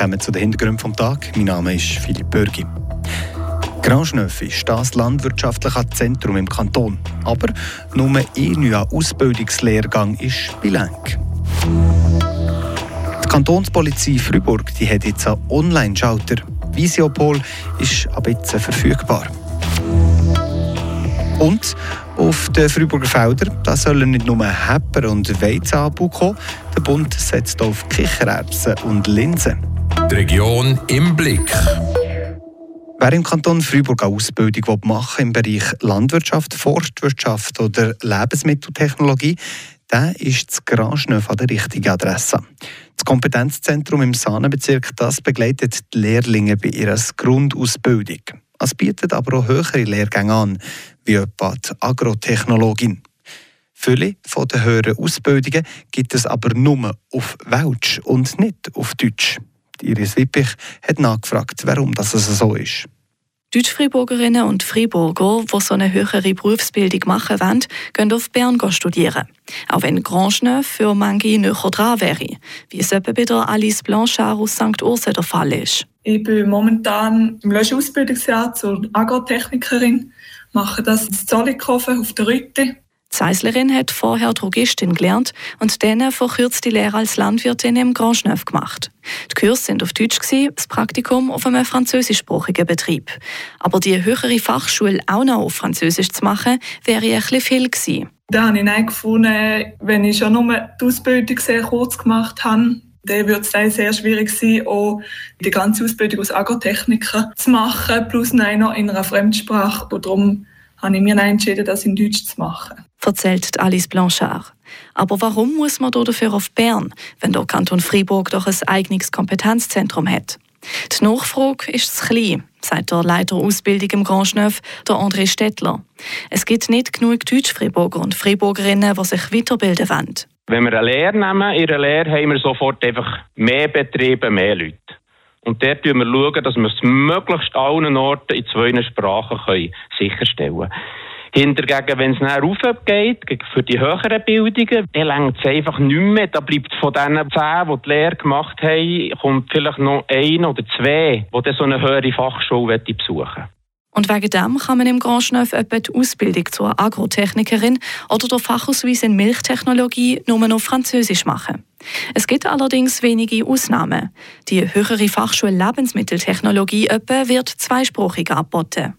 kommen zu den Hintergründen vom Tag. Mein Name ist Philipp Bürgi. Grandschneuf ist das landwirtschaftliche Zentrum im Kanton. Aber nur ein Ausbildungslehrgang ist bilang. Die Kantonspolizei Freiburg die hat jetzt einen Online-Schalter. Visiopol ist ab jetzt verfügbar. Und auf den Freiburger Feldern sollen nicht nur Hepper und Weizenanbau kommen, der Bund setzt auf Kichererbsen und Linsen. Die Region im Blick. Wer im Kanton Freiburg eine Ausbildung machen im Bereich Landwirtschaft, Forstwirtschaft oder Lebensmitteltechnologie, der ist das Granschneuf an der richtigen Adresse. Das Kompetenzzentrum im Sahnenbezirk das begleitet die Lehrlinge bei ihrer Grundausbildung. Es bietet aber auch höhere Lehrgänge an, wie etwa die Agrotechnologin. Viele von den höheren Ausbildungen gibt es aber nur auf Welsch und nicht auf Deutsch. Iris Wippich hat nachgefragt, warum das so ist. Deutsch-Freiburgerinnen und Freiburger, die so eine höhere Berufsbildung machen wollen, gehen auf Bern studieren. Auch wenn Grandschneuf für manche näher dran wäre, wie es etwa bei der Alice Blanchard aus St. Urse der Fall ist. Ich bin momentan im Löschausbildungsjahr zur Agrotechnikerin, mache das in Zollikofen auf der Rütte Zeislerin hat vorher Drogistin gelernt und dann verkürzt die Lehre als Landwirtin im Grand Schneuf gemacht. Die Kurse sind auf Deutsch, das Praktikum auf einem französischsprachigen Betrieb. Aber die höhere Fachschule auch noch auf Französisch zu machen, wäre ein bisschen viel gewesen. Da habe ich dann gefunden, wenn ich schon nur die Ausbildung sehr kurz gemacht habe, dann würde es sehr schwierig sein, auch die ganze Ausbildung als Agrotechniker zu machen, plus noch in einer Fremdsprache. Und darum habe ich mir entschieden, das in Deutsch zu machen erzählt Alice Blanchard. Aber warum muss man dafür auf Bern, wenn der Kanton Freiburg doch ein eigenes Kompetenzzentrum hat? Die Nachfrage ist zu klein, sagt der Leiter Ausbildung im Grand Schneuf, der André Stettler. Es gibt nicht genug Deutsch-Freiburger und Freiburgerinnen, die sich weiterbilden wollen. Wenn wir eine Lehre nehmen, in einer Lehre haben wir sofort einfach mehr Betriebe, mehr Leute. Und dort schauen wir, dass wir es möglichst allen Orten in zwei Sprachen sicherstellen können. Hingegen, wenn es dann raufgeht, für die höheren Bildungen, dann längt es einfach nicht mehr. Da bleibt von diesen zehn, die die Lehre gemacht haben, kommt vielleicht noch ein oder zwei, die so eine höhere Fachschule besuchen und wegen dem kann man im Grand Schneuf etwa die Ausbildung zur Agrotechnikerin oder der Fachausweis in Milchtechnologie nur noch Französisch machen. Es gibt allerdings wenige Ausnahmen. Die höhere Fachschule Lebensmitteltechnologie etwa wird zweisprachig angeboten.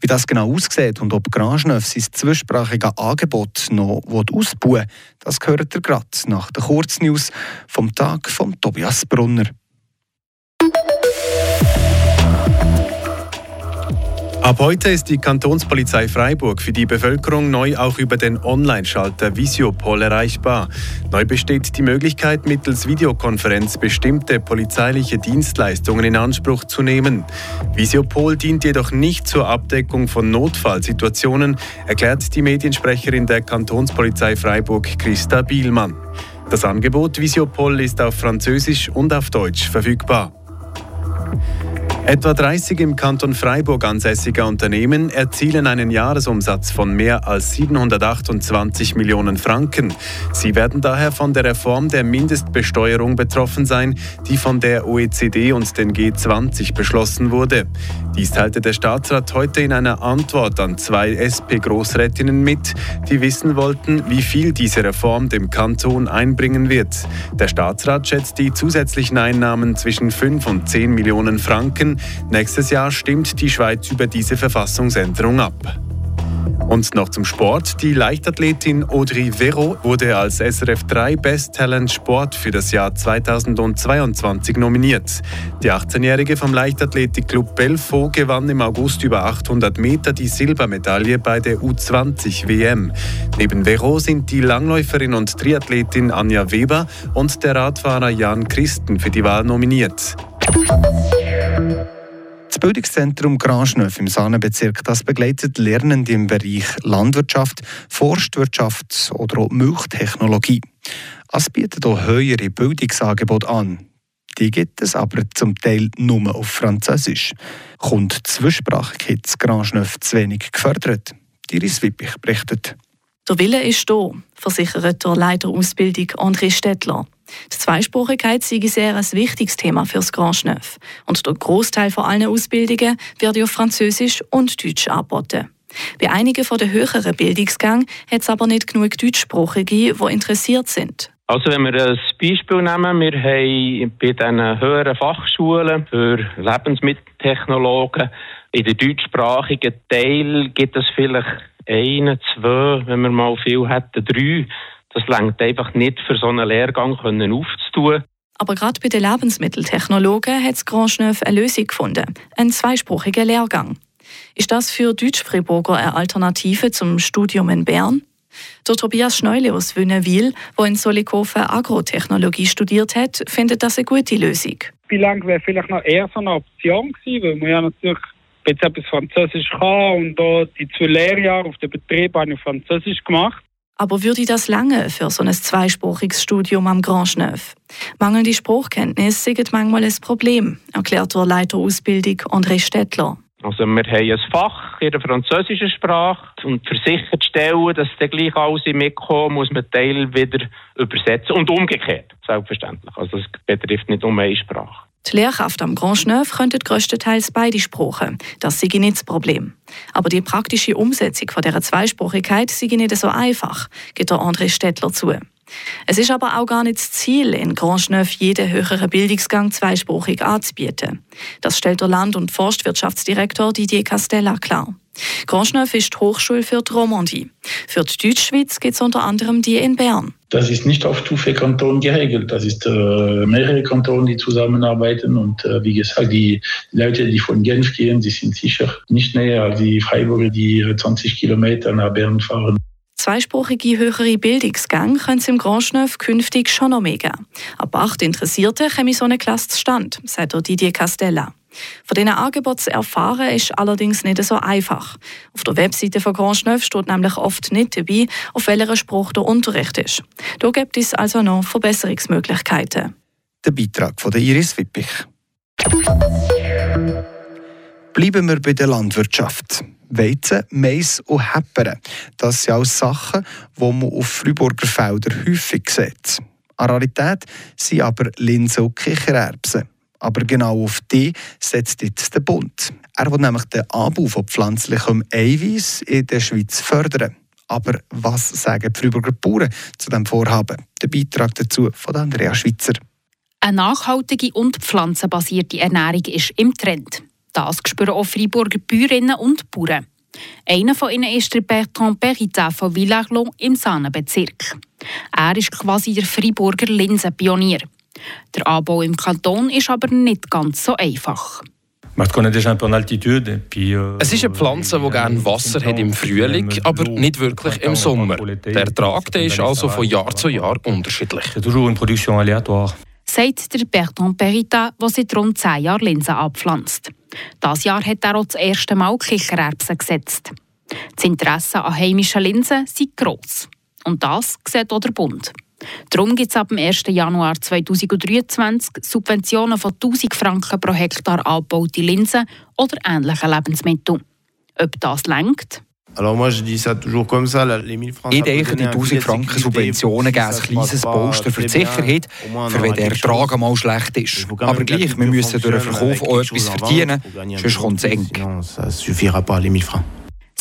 Wie das genau aussieht und ob Grangeneuf sein zwischsprachiges Angebot noch ausbauen will, das gehört ihr gerade nach der Kurznews vom Tag von Tobias Brunner. Ab heute ist die Kantonspolizei Freiburg für die Bevölkerung neu auch über den Online-Schalter Visiopol erreichbar. Neu besteht die Möglichkeit, mittels Videokonferenz bestimmte polizeiliche Dienstleistungen in Anspruch zu nehmen. Visiopol dient jedoch nicht zur Abdeckung von Notfallsituationen, erklärt die Mediensprecherin der Kantonspolizei Freiburg, Christa Bielmann. Das Angebot Visiopol ist auf Französisch und auf Deutsch verfügbar. Etwa 30 im Kanton Freiburg ansässige Unternehmen erzielen einen Jahresumsatz von mehr als 728 Millionen Franken. Sie werden daher von der Reform der Mindestbesteuerung betroffen sein, die von der OECD und den G20 beschlossen wurde. Dies teilte der Staatsrat heute in einer Antwort an zwei SP-Großrätinnen mit, die wissen wollten, wie viel diese Reform dem Kanton einbringen wird. Der Staatsrat schätzt die zusätzlichen Einnahmen zwischen 5 und 10 Millionen Franken. Nächstes Jahr stimmt die Schweiz über diese Verfassungsänderung ab. Und noch zum Sport. Die Leichtathletin Audrey Vero wurde als SRF 3 Best Talent Sport für das Jahr 2022 nominiert. Die 18-Jährige vom Leichtathletikclub Belfo gewann im August über 800 Meter die Silbermedaille bei der U20 WM. Neben Vero sind die Langläuferin und Triathletin Anja Weber und der Radfahrer Jan Christen für die Wahl nominiert. Das Bildungszentrum Granschneuf im Sahnenbezirk das begleitet Lernende im Bereich Landwirtschaft, Forstwirtschaft oder auch Milchtechnologie. Es bietet auch höhere Bildungsangebote an. Die gibt es aber zum Teil nur auf Französisch. Kommt Zwischsprachigkeit in Granschneuf zu wenig gefördert? Iris Wippich berichtet. Der Wille ist da, versichert der Leiter Ausbildung André Stettler. Die Zweisprachigkeit sei sehr ein wichtiges Thema für das Grand Neuf. Und der Großteil von allen Ausbildungen wird auf Französisch und Deutsch angeboten. Bei einigen von den höheren Bildungsgängen hat es aber nicht genug Deutschsprachige, die interessiert sind. Also wenn wir ein Beispiel nehmen, wir haben bei diesen höheren Fachschulen für Lebensmitteltechnologen in der deutschsprachigen Teil gibt es vielleicht einen, zwei, wenn wir mal viel hätten, drei. Das längt einfach nicht für so einen Lehrgang können aufzutun. Aber gerade bei den Lebensmitteltechnologen hat Grand Neuf eine Lösung gefunden. Einen zweisprachigen Lehrgang. Ist das für Deutsch-Friburger eine Alternative zum Studium in Bern? Der Tobias Schneule aus Wünnewil, der in Solikofen Agrotechnologie studiert hat, findet das eine gute Lösung. Bilang wäre vielleicht noch eher so eine Option gewesen, weil man ja natürlich jetzt etwas Französisch kann und da die zwei Lehrjahre auf dem Betrieb habe ich Französisch gemacht. Aber würde das lange für so ein zweisprachiges Studium am Grand Neuf? Mangelnde Sprachkenntnis sind manchmal ein Problem, erklärt der Leiter Ausbildung André Stettler. Also wir haben ein Fach in der französischen Sprache und für sicherzustellen, dass dann gleich alles mitkommt, muss man Teil wieder übersetzen und umgekehrt, selbstverständlich. Also es betrifft nicht um eine Sprache. Die Lehrkräfte am Grand Neuf könnten größtenteils beide Sprachen. Das sei nicht das Problem. Aber die praktische Umsetzung von dieser Zweisprachigkeit sei nicht so einfach, gibt der André Stettler zu. Es ist aber auch gar nicht das Ziel, in Grand Neuf jeden höheren Bildungsgang zweisprachig anzubieten. Das stellt der Land- und Forstwirtschaftsdirektor Didier Castella klar. Grandschneuf ist die Hochschule für die Romandie. Für die Deutschschweiz gibt es unter anderem die in Bern. Das ist nicht auf Stufe Kanton geregelt. Das ist äh, mehrere Kantone, die zusammenarbeiten. Und äh, wie gesagt, die Leute, die von Genf gehen, die sind sicher nicht näher als die Freiburger, die 20 Kilometer nach Bern fahren. Zweisprachige höhere Bildungsgänge können es im Grand Neuf künftig schon noch mehr geben. Ab acht Interessierte kommen so eine Klasse zustande, sagt Didier Castella. Von diesen Angeboten zu erfahren ist allerdings nicht so einfach. Auf der Webseite von Grand Neuf steht nämlich oft nicht dabei, auf welcher Spruch der Unterricht ist. Da gibt es also noch Verbesserungsmöglichkeiten. Der Beitrag von der Iris Wippich. Bleiben wir bei der Landwirtschaft. Weizen, Mais und Heppern. Das sind alles Sachen, die man auf Freiburger Feldern häufig sieht. An Rarität sind aber Linsen und Kichererbsen. Aber genau auf die setzt jetzt der Bund. Er will nämlich den Anbau von pflanzlichem Eiweiß in der Schweiz fördern. Aber was sagen die Freiburger Bauern zu diesem Vorhaben? Der Beitrag dazu von Andrea Schweizer. Eine nachhaltige und pflanzenbasierte Ernährung ist im Trend. Das spüren auch Freiburger Bäuerinnen und Bauern. Einer von ihnen ist der Bertrand Peritin von Villarlon im Sahnenbezirk. Er ist quasi der Freiburger Linsenpionier. Der Anbau im Kanton ist aber nicht ganz so einfach. Es ist eine Pflanze, die gerne Wasser hat im Frühling, aber nicht wirklich im Sommer. Der Ertrag ist also von Jahr zu Jahr unterschiedlich. Sagt der Bertrand Peritin, der seit rund 10 Jahren Linsen abpflanzt. Das Jahr hat er auch das erste Mal Kichererbsen gesetzt. Das Interesse an heimischen Linsen ist gross. Und das sieht auch der Bund. Darum gibt es ab dem 1. Januar 2023 Subventionen von 1000 Franken pro Hektar angebaute Linsen oder ähnliche Lebensmittel. Ob das lenkt? Ich denke, die 1000 Franken Subventionen geben ein kleines Poster für die Sicherheit, für wenn der Ertrag einmal schlecht ist. Aber gleich, wir müssen durch den Verkauf auch etwas verdienen, sonst kommt es eng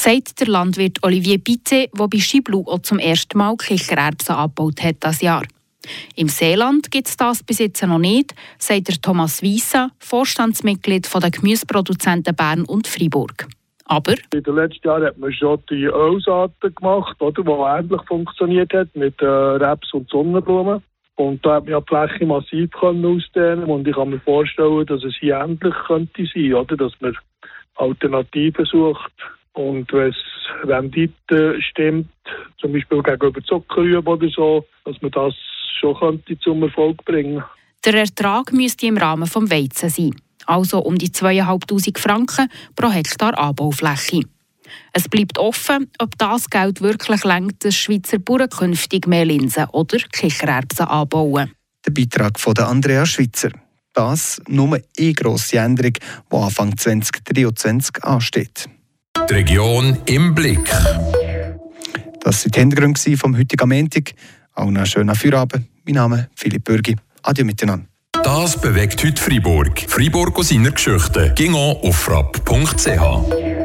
sagt der Landwirt Olivier Bitte, der bei Schiblu auch zum ersten Mal Kichererbsen abgebaut hat das Jahr. Im Seeland gibt es das bis jetzt noch nicht, sagt Thomas Wiesa, Vorstandsmitglied der Gemüseproduzenten Bern und Freiburg. Aber in den letzten Jahren hat man schon die Ölsaaten gemacht, oder, die ähnlich funktioniert hat mit äh, Raps und Sonnenblumen. Und da hat man ja die Fläche massiv können ausdehnen und ich kann mir vorstellen, dass es hier ähnlich könnte sein, oder, dass man Alternativen sucht und wenn es Rendite stimmt, zum Beispiel gegenüber Zuckerrüben oder so, dass man das schon könnte zum Erfolg bringen Der Ertrag müsste im Rahmen des Weizen sein, also um die 2'500 Franken pro Hektar Anbaufläche. Es bleibt offen, ob das Geld wirklich lenkt, dass Schweizer Bauern künftig mehr Linsen oder Kichererbsen anbauen. Der Beitrag von Andrea Schweizer. Das nur eine grosse Änderung, die Anfang 2023 ansteht. Die Region im Blick. Das waren die Hintergründe vom heutigen Montag. Auch einen schönen Feierabend. Mein Name ist Philipp Bürgi. Adieu miteinander. Das bewegt heute Freiburg. Freiburg aus seiner Geschichte. Ging auf frapp.ch.